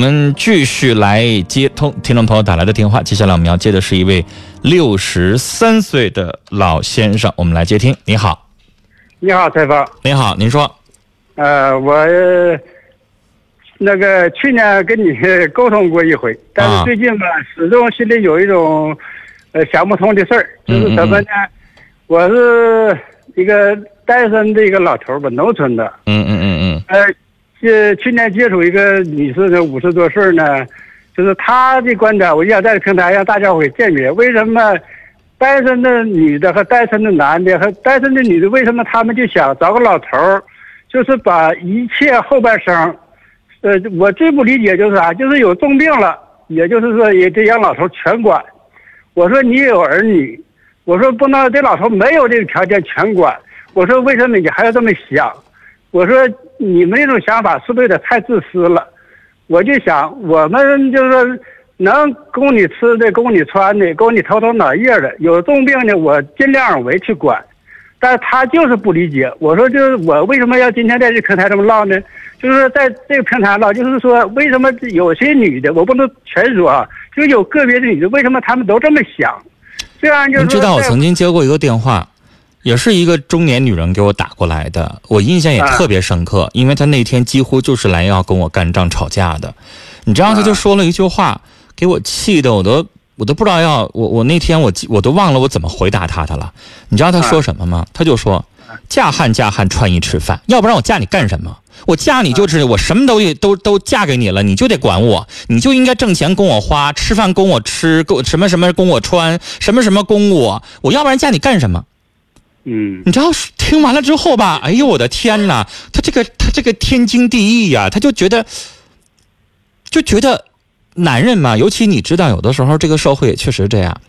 我们继续来接通听众朋友打来的电话。接下来我们要接的是一位六十三岁的老先生，我们来接听。你好，你好，采访。您好，您说。呃，我那个去年跟你沟通过一回，但是最近吧，始终心里有一种呃想不通的事儿，就是什么呢？我是一个单身的一个老头吧，农村的。嗯嗯嗯嗯。呃。这去年接触一个女士呢，五十多岁呢，就是她的观点，我想在平台让大家伙鉴别，为什么单身的女的和单身的男的和单身的女的，为什么他们就想找个老头儿，就是把一切后半生，呃，我最不理解就是啥，就是有重病了，也就是说也得让老头全管。我说你有儿女，我说不能这老头没有这个条件全管。我说为什么你还要这么想？我说你们这种想法是不是有点太自私了？我就想，我们就是说能供你吃的、供你穿的、供你头疼脑热的，有重病的我尽量为去管。但是他就是不理解。我说就是我为什么要今天在这平台这么唠呢？就是在这个平台唠，就是说为什么有些女的，我不能全说啊，就有个别的女的，为什么他们都这么想？这样就是。你知道我曾经接过一个电话。也是一个中年女人给我打过来的，我印象也特别深刻，因为她那天几乎就是来要跟我干仗吵架的。你知道，她就说了一句话，给我气的，我都我都不知道要我我那天我我都忘了我怎么回答她的了。你知道她说什么吗？她就说：“嫁汉嫁汉穿衣吃饭，要不然我嫁你干什么？我嫁你就是我什么东西都都嫁给你了，你就得管我，你就应该挣钱供我花，吃饭供我吃，供什么什么供我穿，什么什么供我，我要不然嫁你干什么？”嗯，你知道听完了之后吧，哎呦我的天哪，他这个他这个天经地义呀，他就觉得就觉得男人嘛，尤其你知道，有的时候这个社会也确实这样，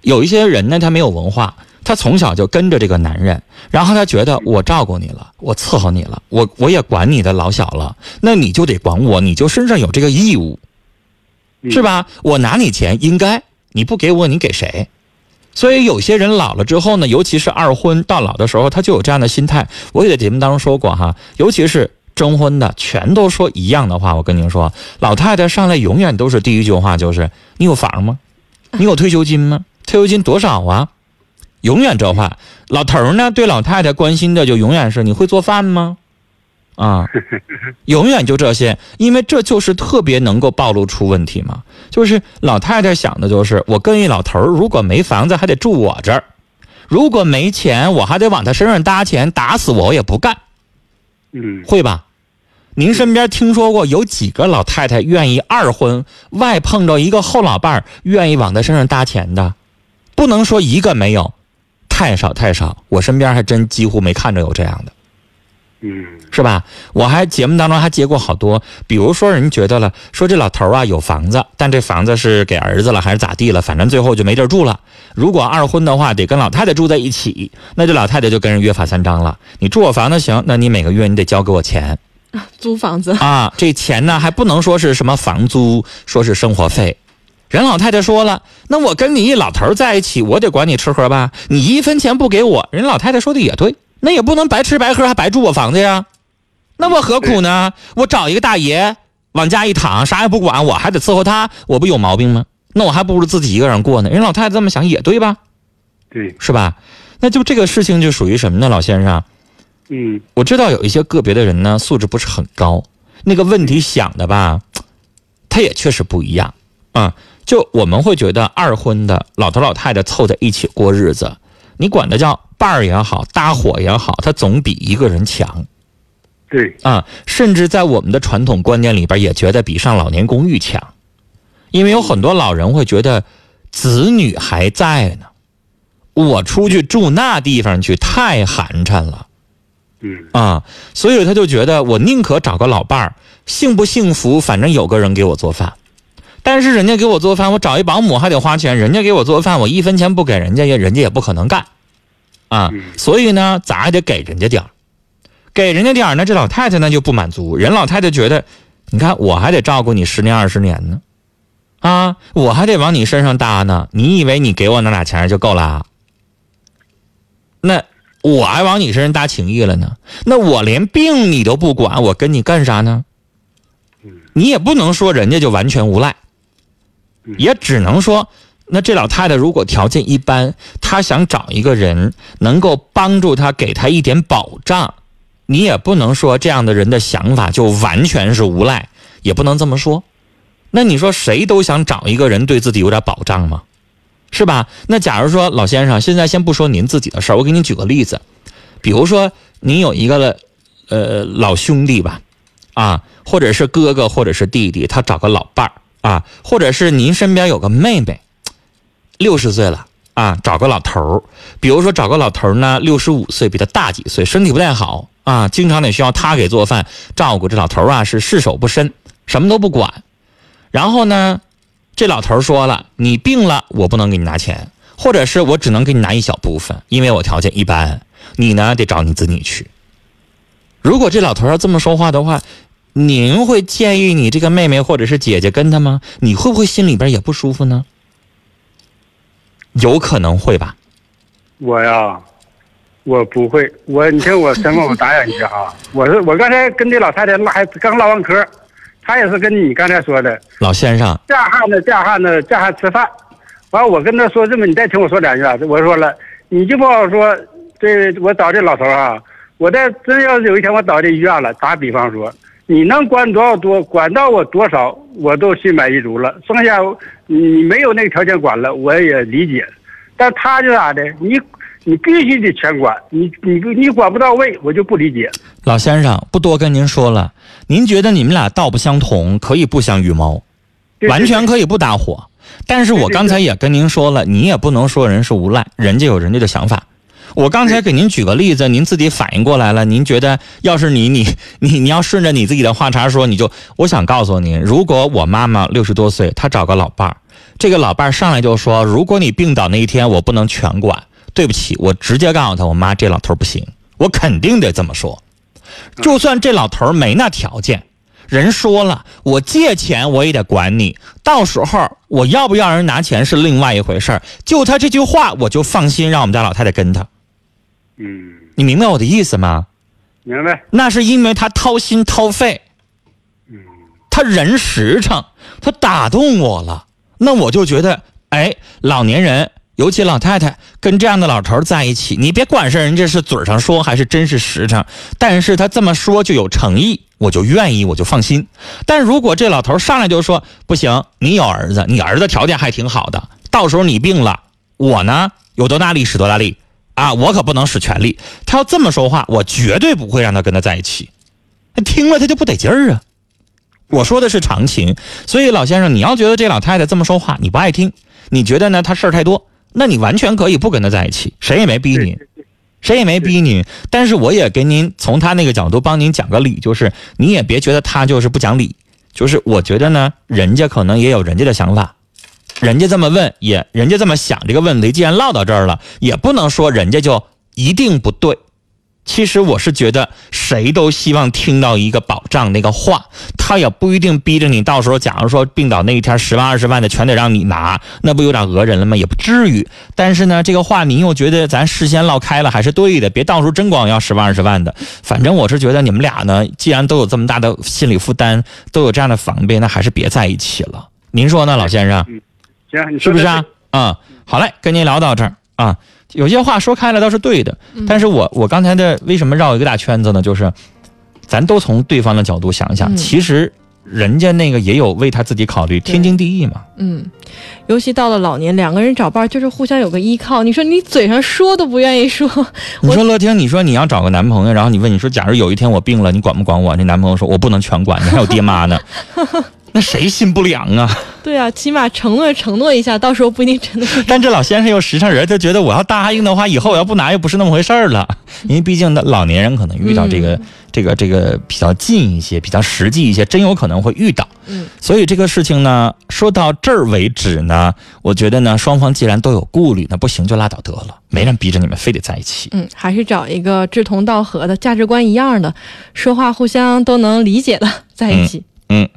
有一些人呢，他没有文化，他从小就跟着这个男人，然后他觉得我照顾你了，我伺候你了，我我也管你的老小了，那你就得管我，你就身上有这个义务，是吧？我拿你钱应该，你不给我，你给谁？所以有些人老了之后呢，尤其是二婚到老的时候，他就有这样的心态。我也在节目当中说过哈，尤其是征婚的，全都说一样的话。我跟您说，老太太上来永远都是第一句话就是：“你有房吗？你有退休金吗？退休金多少啊？”永远这话。老头儿呢，对老太太关心的就永远是：“你会做饭吗？”啊，永远就这些，因为这就是特别能够暴露出问题嘛。就是老太太想的就是，我跟一老头儿，如果没房子还得住我这儿，如果没钱我还得往他身上搭钱，打死我我也不干。嗯，会吧？您身边听说过有几个老太太愿意二婚外碰着一个后老伴儿，愿意往他身上搭钱的？不能说一个没有，太少太少。我身边还真几乎没看着有这样的。嗯，是吧？我还节目当中还接过好多，比如说人觉得了，说这老头啊有房子，但这房子是给儿子了还是咋地了？反正最后就没地儿住了。如果二婚的话，得跟老太太住在一起，那这老太太就跟人约法三章了。你住我房子行，那你每个月你得交给我钱，租房子啊，这钱呢还不能说是什么房租，说是生活费。人老太太说了，那我跟你一老头在一起，我得管你吃喝吧？你一分钱不给我，人老太太说的也对。那也不能白吃白喝，还白住我房子呀？那我何苦呢？我找一个大爷往家一躺，啥也不管，我还得伺候他，我不有毛病吗？那我还不如自己一个人过呢。人老太太这么想也对吧？对，是吧？那就这个事情就属于什么呢，老先生？嗯，我知道有一些个别的人呢，素质不是很高，那个问题想的吧，他也确实不一样啊。就我们会觉得二婚的老头老太太凑在一起过日子，你管他叫。伴儿也好，搭伙也好，他总比一个人强。对啊，甚至在我们的传统观念里边，也觉得比上老年公寓强，因为有很多老人会觉得子女还在呢，我出去住那地方去太寒碜了。嗯啊，所以他就觉得我宁可找个老伴儿，幸不幸福，反正有个人给我做饭。但是人家给我做饭，我找一保姆还得花钱，人家给我做饭，我一分钱不给人家，也人家也不可能干。啊，所以呢，咱还得给人家点儿，给人家点儿呢，这老太太呢就不满足。人老太太觉得，你看我还得照顾你十年二十年呢，啊，我还得往你身上搭呢。你以为你给我那俩钱就够了？那我还往你身上搭情谊了呢？那我连病你都不管，我跟你干啥呢？你也不能说人家就完全无赖，也只能说，那这老太太如果条件一般，她想找一个人能够帮助她，给她一点保障，你也不能说这样的人的想法就完全是无赖，也不能这么说。那你说谁都想找一个人对自己有点保障吗？是吧？那假如说老先生，现在先不说您自己的事儿，我给您举个例子，比如说您有一个呃老兄弟吧，啊，或者是哥哥，或者是弟弟，他找个老伴儿啊，或者是您身边有个妹妹，六十岁了啊，找个老头儿，比如说找个老头儿呢，六十五岁，比他大几岁，身体不太好啊，经常得需要他给做饭照顾。这老头儿啊是事手不伸，什么都不管。然后呢，这老头儿说了，你病了，我不能给你拿钱，或者是我只能给你拿一小部分，因为我条件一般，你呢得找你子女去。如果这老头儿要这么说话的话，您会建议你这个妹妹或者是姐姐跟他吗？你会不会心里边也不舒服呢？有可能会吧。我呀，我不会。我你听我先问我答应一下啊。我是我刚才跟这老太太唠还刚唠完嗑，她也是跟你刚才说的，老先生，嫁汉子嫁汉子嫁汉吃饭。完我跟她说这么，你再听我说两句啊。我说了，你就不好说，这我找这老头啊，我再真要是有一天我倒这医院了，打比方说，你能管多少多，管到我多少，我都心满意足了。剩下你没有那个条件管了，我也理解。但他就咋的，你你必须得全管，你你你管不到位，我就不理解。老先生，不多跟您说了。您觉得你们俩道不相同，可以不相与谋，对完全可以不搭伙。但是我刚才也跟您说了，你也不能说人是无赖，人家有人家的想法。我刚才给您举个例子，您自己反应过来了。您觉得要是你你 你你要顺着你自己的话茬说，你就我想告诉您，如果我妈妈六十多岁，她找个老伴儿，这个老伴儿上来就说，如果你病倒那一天，我不能全管。对不起，我直接告诉他，我妈这老头不行，我肯定得这么说。就算这老头没那条件，人说了，我借钱我也得管你，到时候我要不要人拿钱是另外一回事儿。就他这句话，我就放心让我们家老太太跟他。嗯，你明白我的意思吗？明白。那是因为他掏心掏肺，嗯，他人实诚，他打动我了。那我就觉得，哎，老年人，尤其老太太，跟这样的老头在一起，你别管是人家是嘴上说还是真是实诚，但是他这么说就有诚意，我就愿意，我就放心。但如果这老头上来就说不行，你有儿子，你儿子条件还挺好的，到时候你病了，我呢有多大力使多大力啊，我可不能使全力。他要这么说话，我绝对不会让他跟他在一起。他听了他就不得劲儿啊。我说的是常情，所以老先生，你要觉得这老太太这么说话你不爱听，你觉得呢她事儿太多，那你完全可以不跟她在一起，谁也没逼你，谁也没逼你。但是我也给您从他那个角度帮您讲个理，就是你也别觉得他就是不讲理，就是我觉得呢，人家可能也有人家的想法，人家这么问也，人家这么想这个问题，既然唠到这儿了，也不能说人家就一定不对。其实我是觉得，谁都希望听到一个保障那个话，他也不一定逼着你。到时候，假如说病倒那一天，十万二十万的全得让你拿，那不有点讹人了吗？也不至于。但是呢，这个话你又觉得咱事先唠开了还是对的，别到时候真光要十万二十万的。反正我是觉得你们俩呢，既然都有这么大的心理负担，都有这样的防备，那还是别在一起了。您说呢，老先生？行，你是不是啊？啊、好嘞，跟您聊到这儿啊。有些话说开了倒是对的，但是我我刚才的为什么绕一个大圈子呢？就是，咱都从对方的角度想一想，嗯其实人家那个也有为他自己考虑，天经地义嘛。嗯，尤其到了老年，两个人找伴儿就是互相有个依靠。你说你嘴上说都不愿意说，你说乐听，你说你要找个男朋友，然后你问你说，假如有一天我病了，你管不管我？那男朋友说我不能全管，你还有爹妈呢，那谁心不凉啊？对啊，起码承诺承诺一下，到时候不一定真的。但这老先生又实诚人，他觉得我要答应的话，以后我要不拿又不是那么回事儿了。因为毕竟那老年人可能遇到这个、嗯这个这个比较近一些、比较实际一些，真有可能会遇到。嗯，所以这个事情呢，说到这儿为止呢，我觉得呢，双方既然都有顾虑，那不行就拉倒得了，没人逼着你们非得在一起。嗯，还是找一个志同道合的、价值观一样的、说话互相都能理解的在一起。嗯。